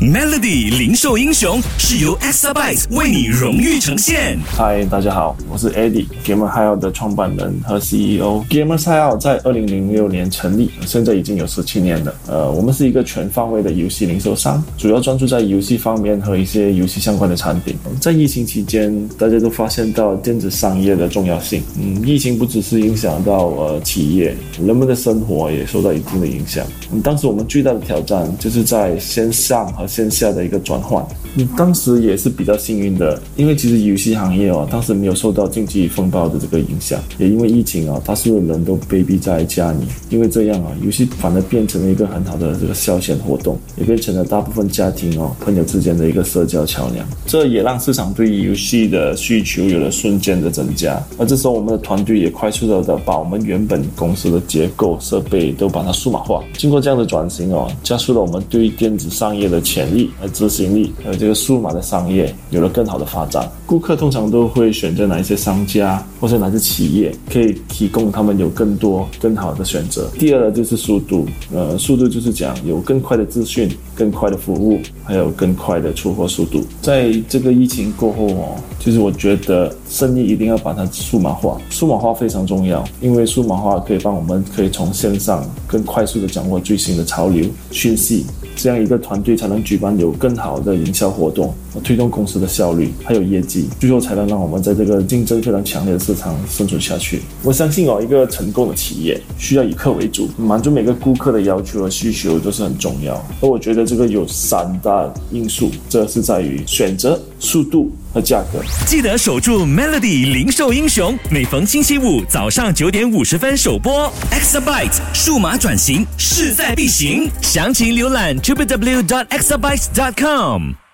Melody 零售英雄是由 Exabyte 为你荣誉呈现。嗨，大家好，我是 Eddie，Gamer Hideout 的创办人和 CEO。Gamer Hideout 在二零零六年成立，现在已经有十七年了。呃，我们是一个全方位的游戏零售商，主要专注在游戏方面和一些游戏相关的产品。在疫情期间，大家都发现到电子商业的重要性。嗯，疫情不只是影响到呃企业，人们的生活也受到一定的影响。嗯，当时我们最大的挑战就是在线上和线下的一个转换，嗯，当时也是比较幸运的，因为其实游戏行业哦，当时没有受到经济风暴的这个影响，也因为疫情啊，大多数人都被逼在家里，因为这样啊，游戏反而变成了一个很好的这个消遣活动，也变成了大部分家庭哦朋友之间的一个社交桥梁，这也让市场对游戏的需求有了瞬间的增加，而这时候我们的团队也快速的的把我们原本公司的结构设备都把它数码化，经过这样的转型哦，加速了我们对电子商业的潜力和执行力，还有这个数码的商业有了更好的发展。顾客通常都会选择哪一些商家或者哪些企业，可以提供他们有更多更好的选择。第二呢，就是速度，呃，速度就是讲有更快的资讯、更快的服务，还有更快的出货速度。在这个疫情过后哦，其实我觉得生意一定要把它数码化，数码化非常重要，因为数码化可以帮我们可以从线上更快速的掌握最新的潮流讯息。这样一个团队才能举办有更好的营销活动，推动公司的效率还有业绩，最后才能让我们在这个竞争非常强烈的市场生存下去。我相信哦，一个成功的企业需要以客为主，满足每个顾客的要求和需求都是很重要。而我觉得这个有三大因素，这是在于选择、速度和价格。记得守住 Melody 零售英雄，每逢星期五早上九点五十分首播。Exabyte 数码转型势在必行，详情浏览 www.exabyte.com。